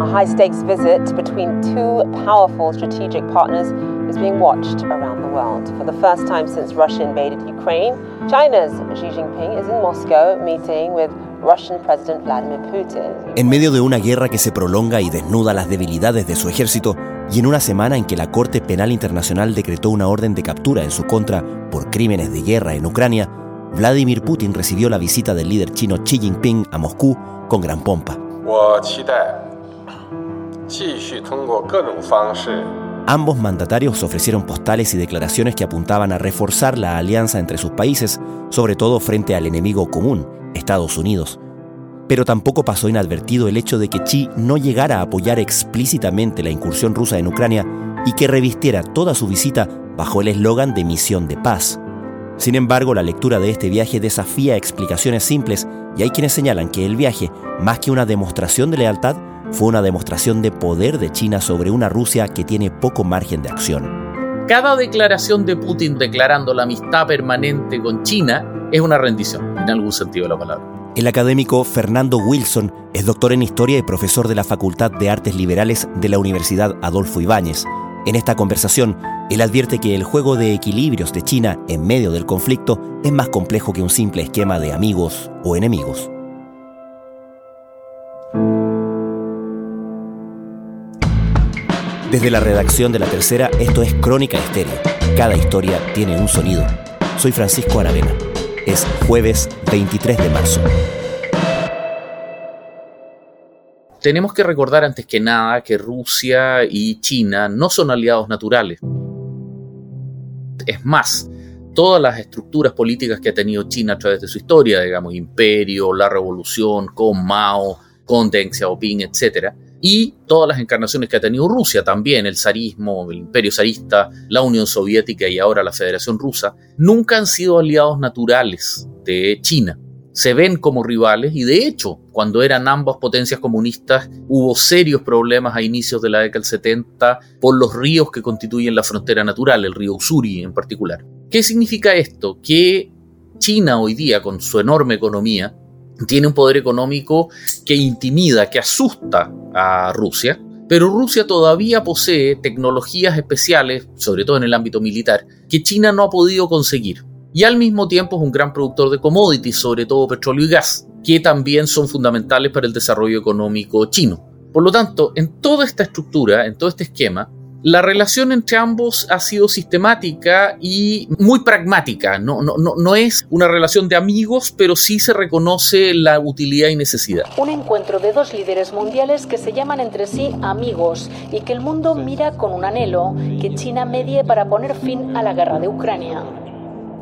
A high stakes visit between two powerful strategic partners is being watched around the world. For the first time since Russia invaded Ukraine, China's Xi Jinping is in Moscow meeting with Russian President Vladimir Putin. En medio de una guerra que se prolonga y desnuda las debilidades de su ejército, y en una semana en que la Corte Penal Internacional decretó una orden de captura en su contra por crímenes de guerra en Ucrania, Vladimir Putin recibió la visita del líder chino Xi Jinping a Moscú con gran pompa. Ambos mandatarios ofrecieron postales y declaraciones que apuntaban a reforzar la alianza entre sus países, sobre todo frente al enemigo común, Estados Unidos. Pero tampoco pasó inadvertido el hecho de que Xi no llegara a apoyar explícitamente la incursión rusa en Ucrania y que revistiera toda su visita bajo el eslogan de misión de paz. Sin embargo, la lectura de este viaje desafía explicaciones simples y hay quienes señalan que el viaje, más que una demostración de lealtad, fue una demostración de poder de China sobre una Rusia que tiene poco margen de acción. Cada declaración de Putin declarando la amistad permanente con China es una rendición, en algún sentido de la palabra. El académico Fernando Wilson es doctor en historia y profesor de la Facultad de Artes Liberales de la Universidad Adolfo Ibáñez. En esta conversación, él advierte que el juego de equilibrios de China en medio del conflicto es más complejo que un simple esquema de amigos o enemigos. Desde la redacción de La Tercera, esto es Crónica Estéreo. Cada historia tiene un sonido. Soy Francisco Aravena. Es jueves 23 de marzo. Tenemos que recordar antes que nada que Rusia y China no son aliados naturales. Es más, todas las estructuras políticas que ha tenido China a través de su historia, digamos, imperio, la revolución, con Mao, con Deng Xiaoping, etc., y todas las encarnaciones que ha tenido Rusia también, el zarismo, el imperio zarista, la Unión Soviética y ahora la Federación Rusa, nunca han sido aliados naturales de China. Se ven como rivales y de hecho, cuando eran ambas potencias comunistas, hubo serios problemas a inicios de la década del 70 por los ríos que constituyen la frontera natural, el río Usuri en particular. ¿Qué significa esto? Que China hoy día, con su enorme economía, tiene un poder económico que intimida, que asusta a Rusia, pero Rusia todavía posee tecnologías especiales, sobre todo en el ámbito militar, que China no ha podido conseguir. Y al mismo tiempo es un gran productor de commodities, sobre todo petróleo y gas, que también son fundamentales para el desarrollo económico chino. Por lo tanto, en toda esta estructura, en todo este esquema, la relación entre ambos ha sido sistemática y muy pragmática. No, no, no, no, es una relación de amigos, pero sí se reconoce la utilidad y necesidad. Un encuentro de dos líderes mundiales que se llaman entre sí amigos y que el mundo mira con un anhelo que China medie para poner fin a la guerra de Ucrania.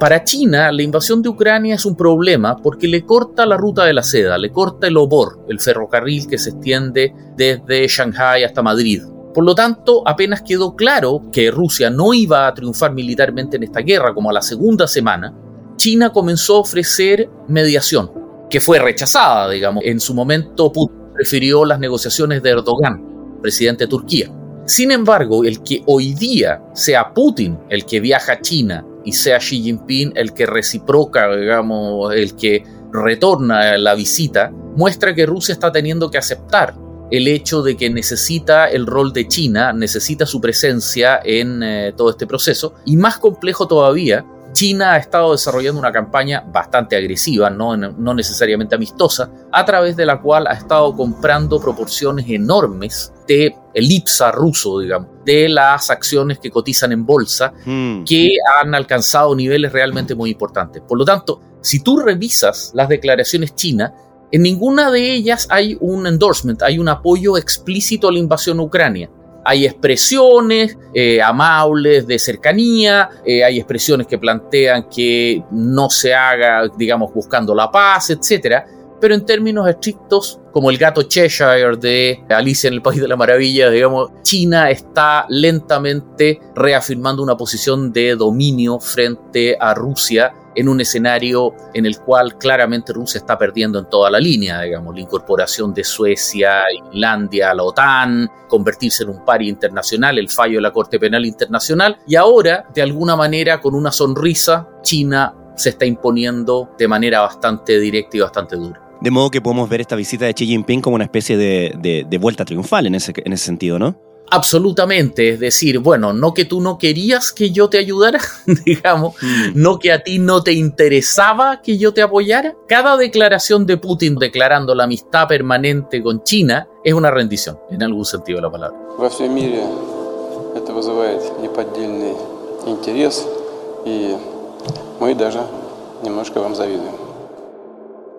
Para China, la invasión de Ucrania es un problema porque le corta la ruta de la seda, le corta el obor, el ferrocarril que se extiende desde Shanghai hasta Madrid. Por lo tanto, apenas quedó claro que Rusia no iba a triunfar militarmente en esta guerra como a la segunda semana, China comenzó a ofrecer mediación, que fue rechazada, digamos. En su momento Putin prefirió las negociaciones de Erdogan, presidente de Turquía. Sin embargo, el que hoy día sea Putin el que viaja a China y sea Xi Jinping el que reciproca, digamos, el que retorna la visita, muestra que Rusia está teniendo que aceptar el hecho de que necesita el rol de China, necesita su presencia en eh, todo este proceso. Y más complejo todavía, China ha estado desarrollando una campaña bastante agresiva, no, no necesariamente amistosa, a través de la cual ha estado comprando proporciones enormes de el IPSA ruso, digamos, de las acciones que cotizan en bolsa, hmm. que han alcanzado niveles realmente muy importantes. Por lo tanto, si tú revisas las declaraciones chinas, en ninguna de ellas hay un endorsement, hay un apoyo explícito a la invasión a Ucrania. Hay expresiones eh, amables de cercanía, eh, hay expresiones que plantean que no se haga, digamos, buscando la paz, etc. Pero en términos estrictos, como el gato Cheshire de Alicia en el País de la Maravilla, digamos, China está lentamente reafirmando una posición de dominio frente a Rusia en un escenario en el cual claramente Rusia está perdiendo en toda la línea, digamos, la incorporación de Suecia, Finlandia la OTAN, convertirse en un pari internacional, el fallo de la Corte Penal Internacional, y ahora, de alguna manera, con una sonrisa, China se está imponiendo de manera bastante directa y bastante dura. De modo que podemos ver esta visita de Xi Jinping como una especie de, de, vuelta triunfal en ese, en ese sentido, ¿no? Absolutamente, es decir, bueno, no que tú no querías que yo te ayudara, digamos, mm. no que a ti no te interesaba que yo te apoyara. Cada declaración de Putin declarando la amistad permanente con China es una rendición, en algún sentido de la palabra.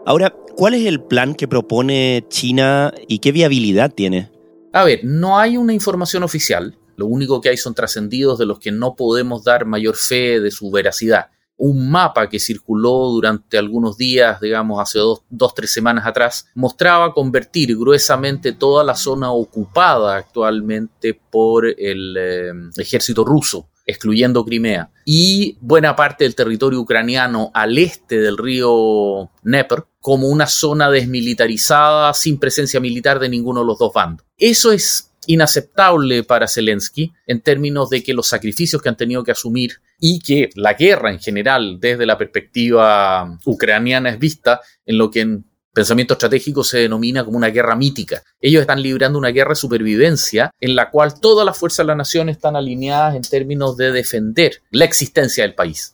Ahora, ¿cuál es el plan que propone China y qué viabilidad tiene? A ver, no hay una información oficial. Lo único que hay son trascendidos de los que no podemos dar mayor fe de su veracidad. Un mapa que circuló durante algunos días, digamos, hace dos, dos tres semanas atrás, mostraba convertir gruesamente toda la zona ocupada actualmente por el eh, ejército ruso excluyendo Crimea, y buena parte del territorio ucraniano al este del río Dnepr como una zona desmilitarizada sin presencia militar de ninguno de los dos bandos. Eso es inaceptable para Zelensky en términos de que los sacrificios que han tenido que asumir y que la guerra en general desde la perspectiva ucraniana es vista en lo que en pensamiento estratégico se denomina como una guerra mítica. Ellos están librando una guerra de supervivencia en la cual todas las fuerzas de la nación están alineadas en términos de defender la existencia del país.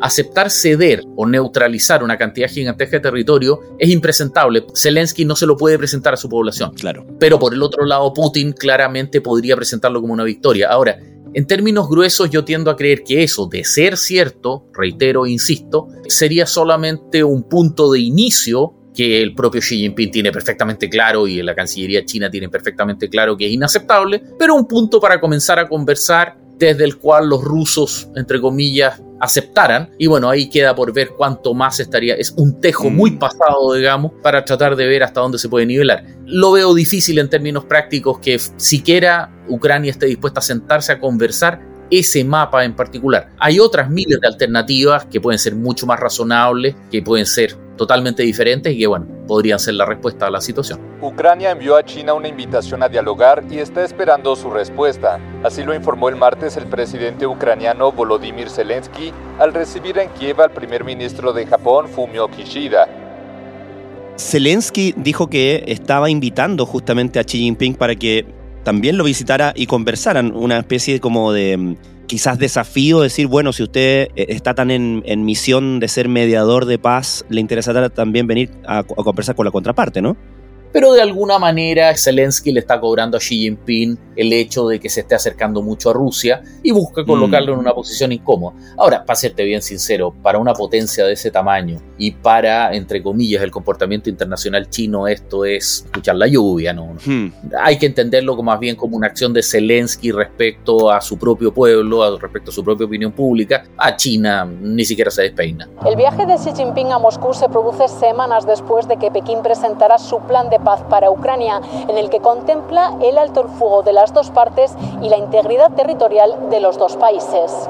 Aceptar ceder o neutralizar una cantidad gigantesca de territorio es impresentable. Zelensky no se lo puede presentar a su población. Claro. Pero por el otro lado, Putin claramente podría presentarlo como una victoria. Ahora, en términos gruesos yo tiendo a creer que eso, de ser cierto, reitero, insisto, sería solamente un punto de inicio que el propio Xi Jinping tiene perfectamente claro y la Cancillería china tiene perfectamente claro que es inaceptable, pero un punto para comenzar a conversar desde el cual los rusos, entre comillas, aceptaran. Y bueno, ahí queda por ver cuánto más estaría. Es un tejo muy mm. pasado, digamos, para tratar de ver hasta dónde se puede nivelar. Lo veo difícil en términos prácticos que siquiera Ucrania esté dispuesta a sentarse a conversar ese mapa en particular. Hay otras miles de alternativas que pueden ser mucho más razonables, que pueden ser totalmente diferentes y que, bueno, podrían ser la respuesta a la situación. Ucrania envió a China una invitación a dialogar y está esperando su respuesta. Así lo informó el martes el presidente ucraniano Volodymyr Zelensky al recibir en Kiev al primer ministro de Japón, Fumio Kishida. Zelensky dijo que estaba invitando justamente a Xi Jinping para que también lo visitara y conversaran, una especie como de mm, quizás desafío, decir, bueno, si usted eh, está tan en, misión de ser mediador de paz, le interesará también venir a, a conversar con la contraparte, ¿no? Pero de alguna manera Zelensky le está cobrando a Xi Jinping el hecho de que se esté acercando mucho a Rusia y busca colocarlo en una posición incómoda. Ahora, para serte bien sincero, para una potencia de ese tamaño y para, entre comillas, el comportamiento internacional chino, esto es escuchar la lluvia, ¿no? Hmm. Hay que entenderlo como más bien como una acción de Zelensky respecto a su propio pueblo, respecto a su propia opinión pública. A China ni siquiera se despeina. El viaje de Xi Jinping a Moscú se produce semanas después de que Pekín presentara su plan de paz para Ucrania, en el que contempla el alto el fuego de las dos partes y la integridad territorial de los dos países.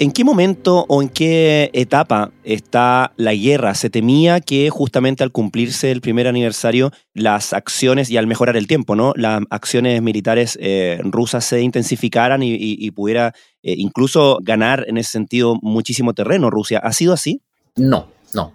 ¿En qué momento o en qué etapa está la guerra? Se temía que justamente al cumplirse el primer aniversario, las acciones, y al mejorar el tiempo, ¿no? Las acciones militares eh, rusas se intensificaran y, pudiera eh, incluso ganar en ese sentido muchísimo terreno Rusia. ¿Ha sido así? No, no.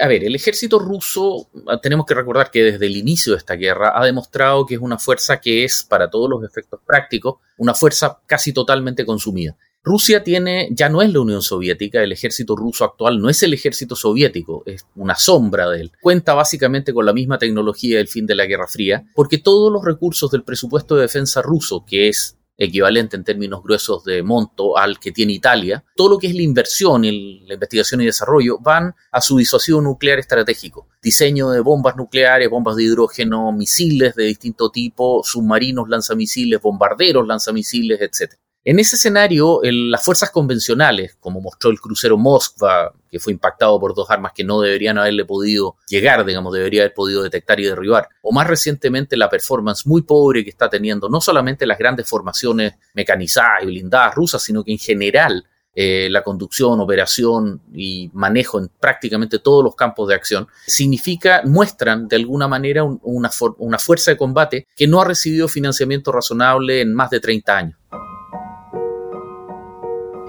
A ver, el ejército ruso, ah, tenemos que recordar que desde el inicio de esta guerra ha demostrado que es una fuerza que es, para todos los efectos prácticos, una fuerza casi totalmente consumida. Rusia tiene, ya no es la Unión Soviética, el ejército ruso actual no es el ejército soviético, es una sombra de él. Cuenta básicamente con la misma tecnología del fin de la Guerra Fría, porque todos los recursos del presupuesto de defensa ruso, que es equivalente en términos gruesos de monto al que tiene Italia, todo lo que es la inversión, la investigación y desarrollo, van a su disuasivo nuclear estratégico. Diseño de bombas nucleares, bombas de hidrógeno, misiles de distinto tipo, submarinos lanzamisiles, bombarderos lanzamisiles, etc. En ese escenario, las fuerzas convencionales, como mostró el crucero Moskva, que fue impactado por dos armas que no deberían haberle podido llegar, digamos, debería haber podido detectar y derribar, o más recientemente la performance muy pobre que está teniendo no solamente las grandes formaciones mecanizadas y blindadas rusas, sino que en general eh, la conducción, operación y manejo en prácticamente todos los campos de acción, significa, muestran de alguna manera una, una fuerza de combate que no ha recibido financiamiento razonable en más de 30 años.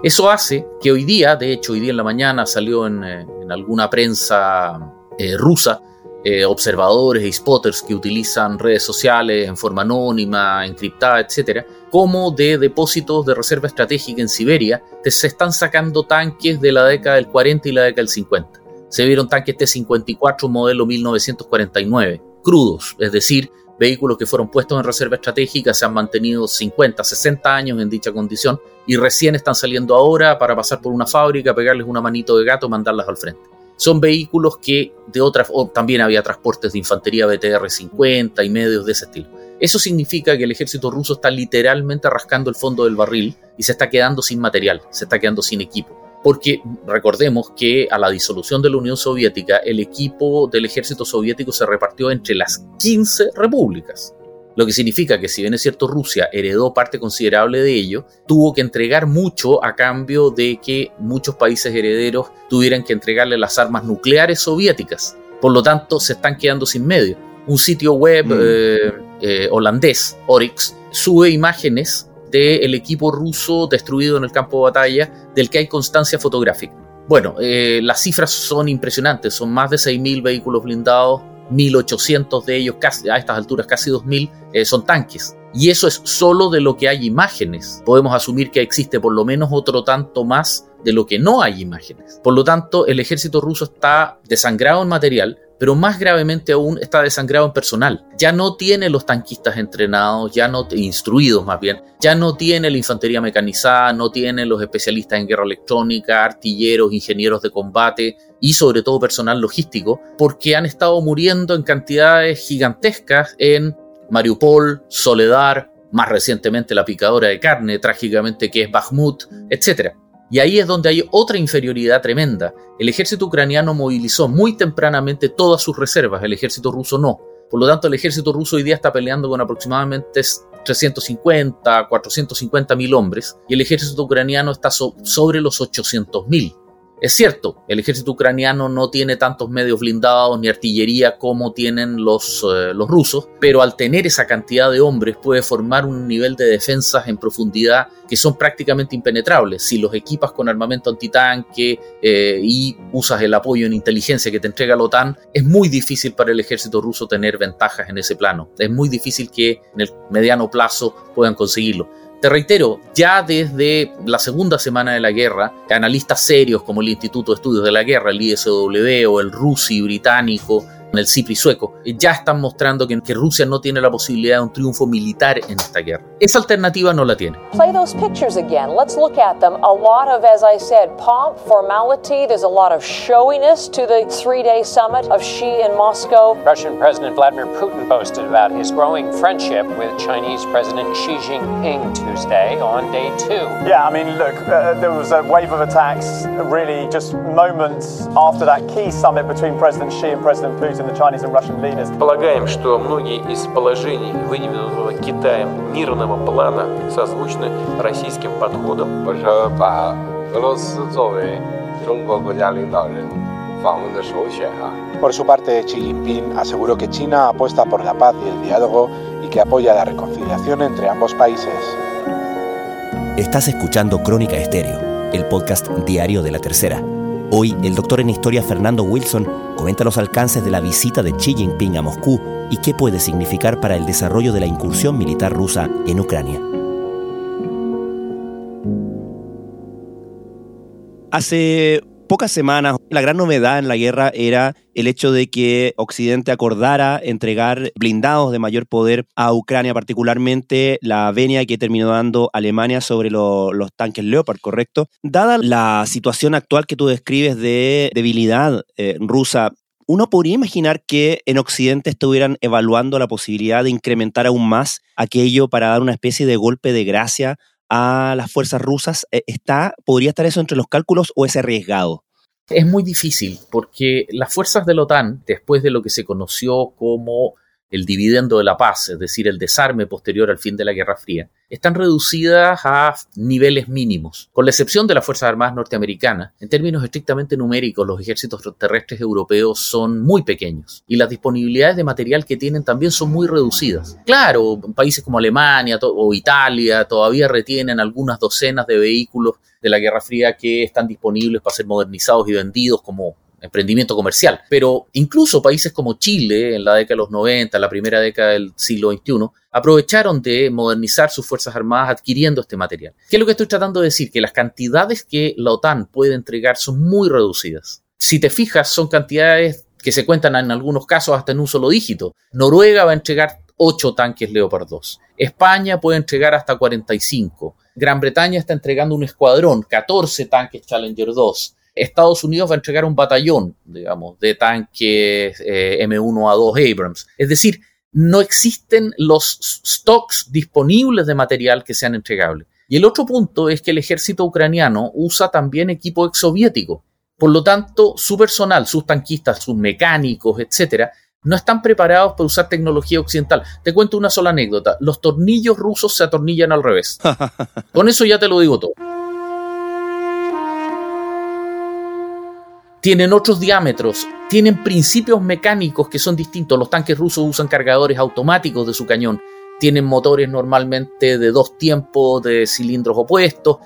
Eso hace que hoy día, de hecho hoy día en la mañana salió en, eh, alguna prensa eh, rusa, eh, observadores y spotters que utilizan redes sociales en forma anónima, encriptada, etcétera, como de depósitos de reserva estratégica en Siberia se están sacando tanques de la década del 40 y la década del 50. Se vieron tanques T-54 modelo 1949, crudos, es decir, vehículos que fueron puestos en reserva estratégica se han mantenido 50, 60 años en dicha condición y recién están saliendo ahora para pasar por una fábrica, pegarles una manito de gato mandarlas al frente son vehículos que de otras, o también había transportes de infantería BTR-50 y medios de ese estilo. Eso significa que el ejército ruso está literalmente rascando el fondo del barril y se está quedando sin material, se está quedando sin equipo. Porque recordemos que a la disolución de la Unión Soviética, el equipo del ejército soviético se repartió entre las 15 repúblicas. Lo que significa que si bien es cierto Rusia heredó parte considerable de ello, tuvo que entregar mucho a cambio de que muchos países herederos tuvieran que entregarle las armas nucleares soviéticas. Por lo tanto, se están quedando sin medio. Un sitio web mm. eh, eh, holandés, Oryx, sube imágenes del equipo ruso destruido en el campo de batalla, del que hay constancia fotográfica. Bueno, eh, las cifras son impresionantes, son más de 6.000 vehículos blindados, 1.800 de ellos, casi, a estas alturas casi 2.000, eh, son tanques. Y eso es solo de lo que hay imágenes. Podemos asumir que existe por lo menos otro tanto más de lo que no hay imágenes. Por lo tanto, el ejército ruso está desangrado en material, pero más gravemente aún está desangrado en personal. Ya no tiene los tanquistas entrenados, ya no instruidos más bien, ya no tiene la infantería mecanizada, no tiene los especialistas en guerra electrónica, artilleros, ingenieros de combate y sobre todo personal logístico, porque han estado muriendo en cantidades gigantescas en Mariupol, Soledar, más recientemente la picadora de carne, trágicamente que es Bakhmut, etc. Y ahí es donde hay otra inferioridad tremenda. El ejército ucraniano movilizó muy tempranamente todas sus reservas, el ejército ruso no. Por lo tanto, el ejército ruso hoy día está peleando con aproximadamente 350, 450 mil hombres y el ejército ucraniano está sobre los 800 mil. Es cierto, el ejército ucraniano no tiene tantos medios blindados ni artillería como tienen los, eh, los rusos, pero al tener esa cantidad de hombres puede formar un nivel de defensas en profundidad que son prácticamente impenetrables. Si los equipas con armamento antitanque eh, y usas el apoyo en inteligencia que te entrega la OTAN, es muy difícil para el ejército ruso tener ventajas en ese plano. Es muy difícil que en el mediano plazo puedan conseguirlo. Te reitero, ya desde la segunda semana de la guerra, analistas serios como el Instituto de Estudios de la Guerra, el ISW o el RUSI británico, el CIPRI sueco, eh, ya están mostrando que, que, Rusia no tiene la posibilidad de un triunfo militar en esta guerra. Esa alternativa no la tiene. Play those pictures again. Let's look at them. A lot of, as I said, pomp, formality. There's a lot of showiness to the three-day summit of Xi in Moscow. Russian President Vladimir Putin boasted about his growing friendship with Chinese President Xi Jinping Tuesday on day two. Yeah, I mean, look, uh, there was a wave of attacks really just moments after that key summit between President Xi and President Putin. Полагаем, что многие из положений вынесенного Китаем мирного плана созвучны российским подходам. Por su parte, Xi Jinping aseguró que China apuesta por la paz y el diálogo y que apoya la reconciliación entre ambos países. Estás escuchando Crónica Estéreo, el podcast diario de la Tercera. Hoy, el doctor en historia Fernando Wilson comenta los alcances de la visita de Xi Jinping a Moscú y qué puede significar para el desarrollo de la incursión militar rusa en Ucrania. Hace pocas semanas, la gran novedad en la guerra era el hecho de que Occidente acordara entregar blindados de mayor poder a Ucrania, particularmente la venia que terminó dando Alemania sobre los tanques Leopard, ¿correcto? Dada la situación actual que tú describes de debilidad eh, rusa, uno podría imaginar que en Occidente estuvieran evaluando la posibilidad de incrementar aún más aquello para dar una especie de golpe de gracia a las fuerzas rusas, eh, ¿está, ¿podría estar eso entre los cálculos o es arriesgado? Es muy difícil porque las fuerzas de la OTAN, después de lo que se conoció como el dividendo de la paz, es decir, el desarme posterior al fin de la Guerra Fría, están reducidas a niveles mínimos. Con la excepción de las Fuerzas Armadas norteamericanas, en términos estrictamente numéricos, los ejércitos terrestres europeos son muy pequeños y las disponibilidades de material que tienen también son muy reducidas. Claro, países como Alemania o Italia todavía retienen algunas docenas de vehículos de la Guerra Fría que están disponibles para ser modernizados y vendidos como emprendimiento comercial. Pero incluso países como Chile, en la década de los 90, la primera década del siglo XXI, aprovecharon de modernizar sus Fuerzas Armadas adquiriendo este material. ¿Qué es lo que estoy tratando de decir? Que las cantidades que la OTAN puede entregar son muy reducidas. Si te fijas, son cantidades que se cuentan en algunos casos hasta en un solo dígito. Noruega va a entregar 8 tanques Leopard 2. España puede entregar hasta 45. Gran Bretaña está entregando un escuadrón, 14 tanques Challenger 2. Estados Unidos va a entregar un batallón, digamos, de tanques eh, M1A2 Abrams. Es decir, no existen los stocks disponibles de material que sean entregables. Y el otro punto es que el ejército ucraniano usa también equipo exsoviético. Por lo tanto, su personal, sus tanquistas, sus mecánicos, etcétera, no están preparados para usar tecnología occidental. Te cuento una sola anécdota. Los tornillos rusos se atornillan al revés. Con eso ya te lo digo todo. Tienen otros diámetros, tienen principios mecánicos que son distintos. Los tanques rusos usan cargadores automáticos de su cañón, tienen motores normalmente de dos tiempos de cilindros opuestos,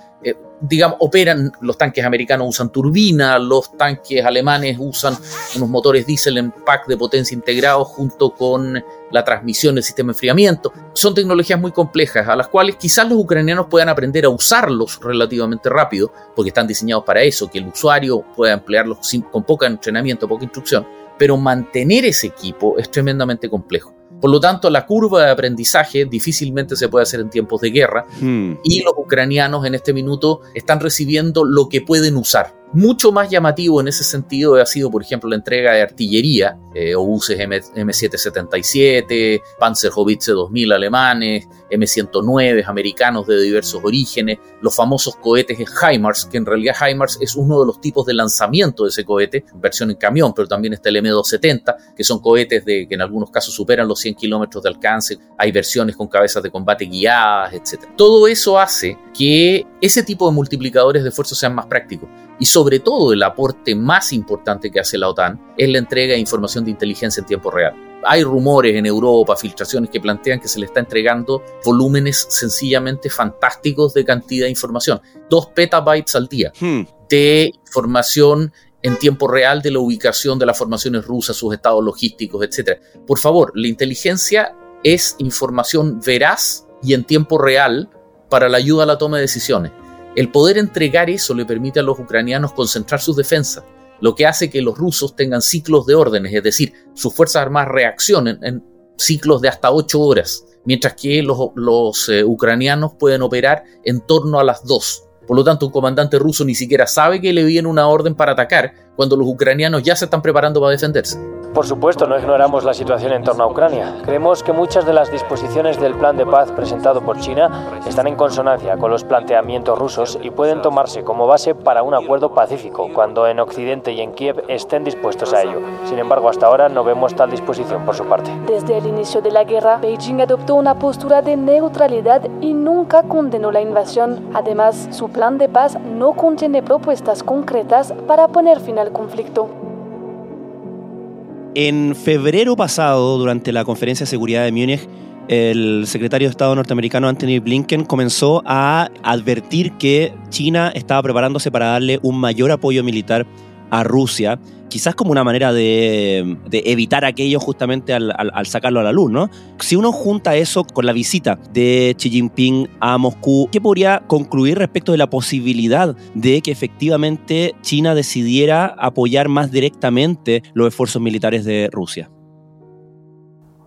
digamos, operan, los tanques americanos usan turbina, los tanques alemanes usan unos motores diésel en pack de potencia integrados junto con la transmisión del sistema de enfriamiento. Son tecnologías muy complejas a las cuales quizás los ucranianos puedan aprender a usarlos relativamente rápido, porque están diseñados para eso, que el usuario pueda emplearlos con poco entrenamiento, poca instrucción, pero mantener ese equipo es tremendamente complejo. Por lo tanto, la curva de aprendizaje difícilmente se puede hacer en tiempos de guerra hmm. y los ucranianos en este minuto están recibiendo lo que pueden usar. Mucho más llamativo en ese sentido ha sido, por ejemplo, la entrega de artillería, eh, obuses M, 777 Panzerhaubitze 2000 alemanes, M109 americanos de diversos orígenes, los famosos cohetes HIMARS, que en realidad HIMARS es uno de los tipos de lanzamiento de ese cohete, versión en camión, pero también está el M270, que son cohetes de, que en algunos casos superan los 100 kilómetros de alcance, hay versiones con cabezas de combate guiadas, etc. Todo eso hace que ese tipo de multiplicadores de esfuerzo sean más prácticos. Y sobre todo el aporte más importante que hace la OTAN es la entrega de información de inteligencia en tiempo real. Hay rumores en Europa, filtraciones que plantean que se le está entregando volúmenes sencillamente fantásticos de cantidad de información. Dos petabytes al día hmm. de información en tiempo real de la ubicación de las formaciones rusas, sus estados logísticos, etc. Por favor, la inteligencia es información veraz y en tiempo real para la ayuda a la toma de decisiones. El poder entregar eso le permite a los ucranianos concentrar sus defensas, lo que hace que los rusos tengan ciclos de órdenes, es decir, sus fuerzas armadas reaccionen en ciclos de hasta ocho horas, mientras que los, eh, ucranianos pueden operar en torno a las dos. Por lo tanto, un comandante ruso ni siquiera sabe que le viene una orden para atacar cuando los ucranianos ya se están preparando para defenderse. Por supuesto, no ignoramos la situación en torno a Ucrania. Creemos que muchas de las disposiciones del plan de paz presentado por China están en consonancia con los planteamientos rusos y pueden tomarse como base para un acuerdo pacífico cuando en Occidente y en Kiev estén dispuestos a ello. Sin embargo, hasta ahora no vemos tal disposición por su parte. Desde el inicio de la guerra, Beijing adoptó una postura de neutralidad y nunca condenó la invasión. Además, su plan de paz no contiene propuestas concretas para poner fin conflicto. En febrero pasado, durante la conferencia de seguridad de Múnich, el secretario de Estado norteamericano Anthony Blinken comenzó a advertir que China estaba preparándose para darle un mayor apoyo militar a Rusia quizás como una manera de, evitar aquello justamente al, sacarlo a la luz, ¿no? Si uno junta eso con la visita de Xi Jinping a Moscú, ¿qué podría concluir respecto de la posibilidad de que efectivamente China decidiera apoyar más directamente los esfuerzos militares de Rusia?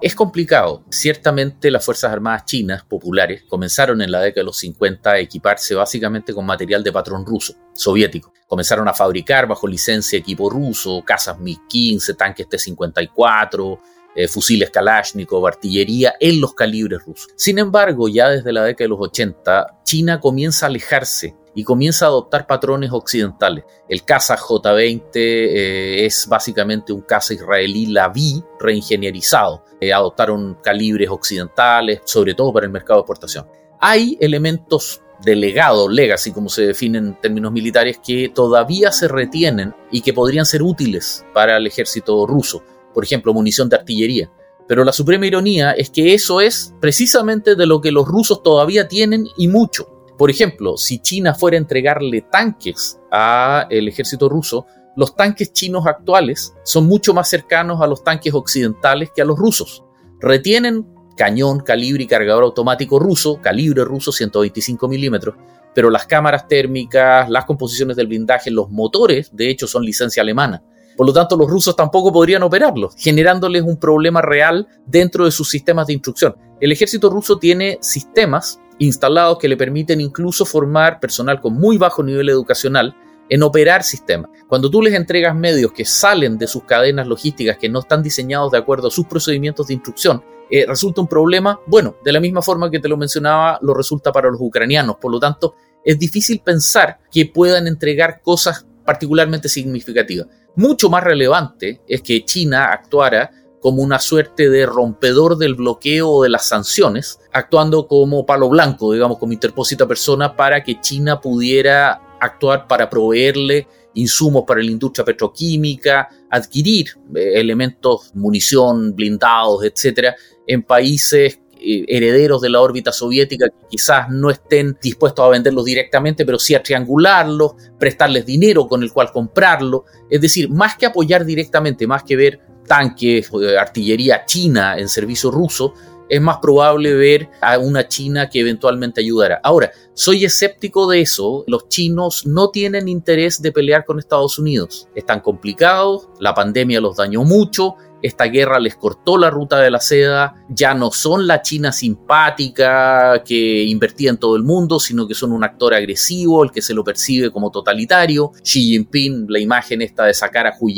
Es complicado. Ciertamente las Fuerzas Armadas chinas populares comenzaron en la década de los 50 a equiparse básicamente con material de patrón ruso, soviético. Comenzaron a fabricar bajo licencia equipo ruso, casas Mi-15, tanques T-54, eh, fusiles Kalashnikov, artillería en los calibres rusos. Sin embargo, ya desde la década de los 80, China comienza a alejarse y comienza a adoptar patrones occidentales. El caza J-20 eh, es básicamente un caza israelí Laví reingenierizado. Eh, adoptaron calibres occidentales, sobre todo para el mercado de exportación. Hay elementos de legado, legacy, como se define en términos militares, que todavía se retienen y que podrían ser útiles para el ejército ruso. Por ejemplo, munición de artillería. Pero la suprema ironía es que eso es precisamente de lo que los rusos todavía tienen y mucho. Por ejemplo, si China fuera a entregarle tanques al ejército ruso, los tanques chinos actuales son mucho más cercanos a los tanques occidentales que a los rusos. Retienen cañón, calibre y cargador automático ruso, calibre ruso 125 milímetros, pero las cámaras térmicas, las composiciones del blindaje, los motores, de hecho, son licencia alemana. Por lo tanto, los rusos tampoco podrían operarlos, generándoles un problema real dentro de sus sistemas de instrucción. El ejército ruso tiene sistemas instalados que le permiten incluso formar personal con muy bajo nivel educacional en operar sistemas. Cuando tú les entregas medios que salen de sus cadenas logísticas, que no están diseñados de acuerdo a sus procedimientos de instrucción, eh, resulta un problema, bueno, de la misma forma que te lo mencionaba, lo resulta para los ucranianos. Por lo tanto, es difícil pensar que puedan entregar cosas particularmente significativas. Mucho más relevante es que China actuara como una suerte de rompedor del bloqueo de las sanciones, actuando como palo blanco, digamos, como interpósita persona para que China pudiera actuar para proveerle insumos para la industria petroquímica, adquirir eh, elementos, munición, blindados, etcétera, en países eh, herederos de la órbita soviética que quizás no estén dispuestos a venderlos directamente, pero sí a triangularlos, prestarles dinero con el cual comprarlo. Es decir, más que apoyar directamente, más que ver tanques, eh, artillería china en servicio ruso, es más probable ver a una China que eventualmente ayudara. Ahora, soy escéptico de eso. Los chinos no tienen interés de pelear con Estados Unidos. Están complicados, la pandemia los dañó mucho, esta guerra les cortó la ruta de la seda, ya no son la China simpática que invertía en todo el mundo, sino que son un actor agresivo, el que se lo percibe como totalitario. Xi Jinping, la imagen esta de sacar a Hu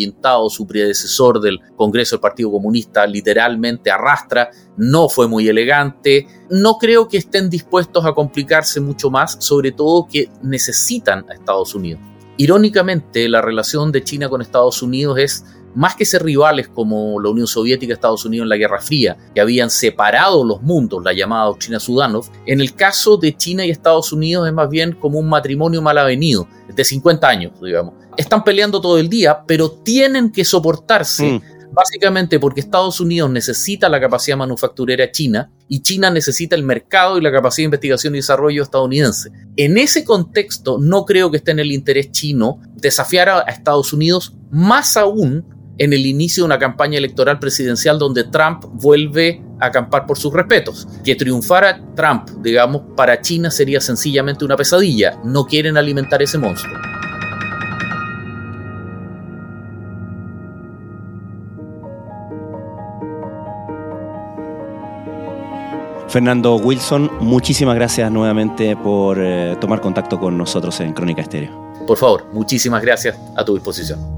su predecesor del Congreso del Partido Comunista, literalmente arrastra, no fue muy elegante. No creo que estén dispuestos a complicarse mucho más, sobre todo que necesitan a Estados Unidos. Irónicamente, la relación de China con Estados Unidos es más que ser rivales como la Unión Soviética y Estados Unidos en la Guerra Fría, que habían separado los mundos, la llamada doctrina Sudanov, en el caso de China y Estados Unidos es más bien como un matrimonio mal avenido, de 50 años, digamos. Están peleando todo el día, pero tienen que soportarse. Mm. Básicamente porque Estados Unidos necesita la capacidad manufacturera china y China necesita el mercado y la capacidad de investigación y desarrollo estadounidense. En ese contexto no creo que esté en el interés chino desafiar a Estados Unidos, más aún en el inicio de una campaña electoral presidencial donde Trump vuelve a acampar por sus respetos. Que triunfara Trump, digamos, para China sería sencillamente una pesadilla. No quieren alimentar ese monstruo. Fernando Wilson, muchísimas gracias nuevamente por eh, tomar contacto con nosotros en Crónica Estéreo. Por favor, muchísimas gracias a tu disposición.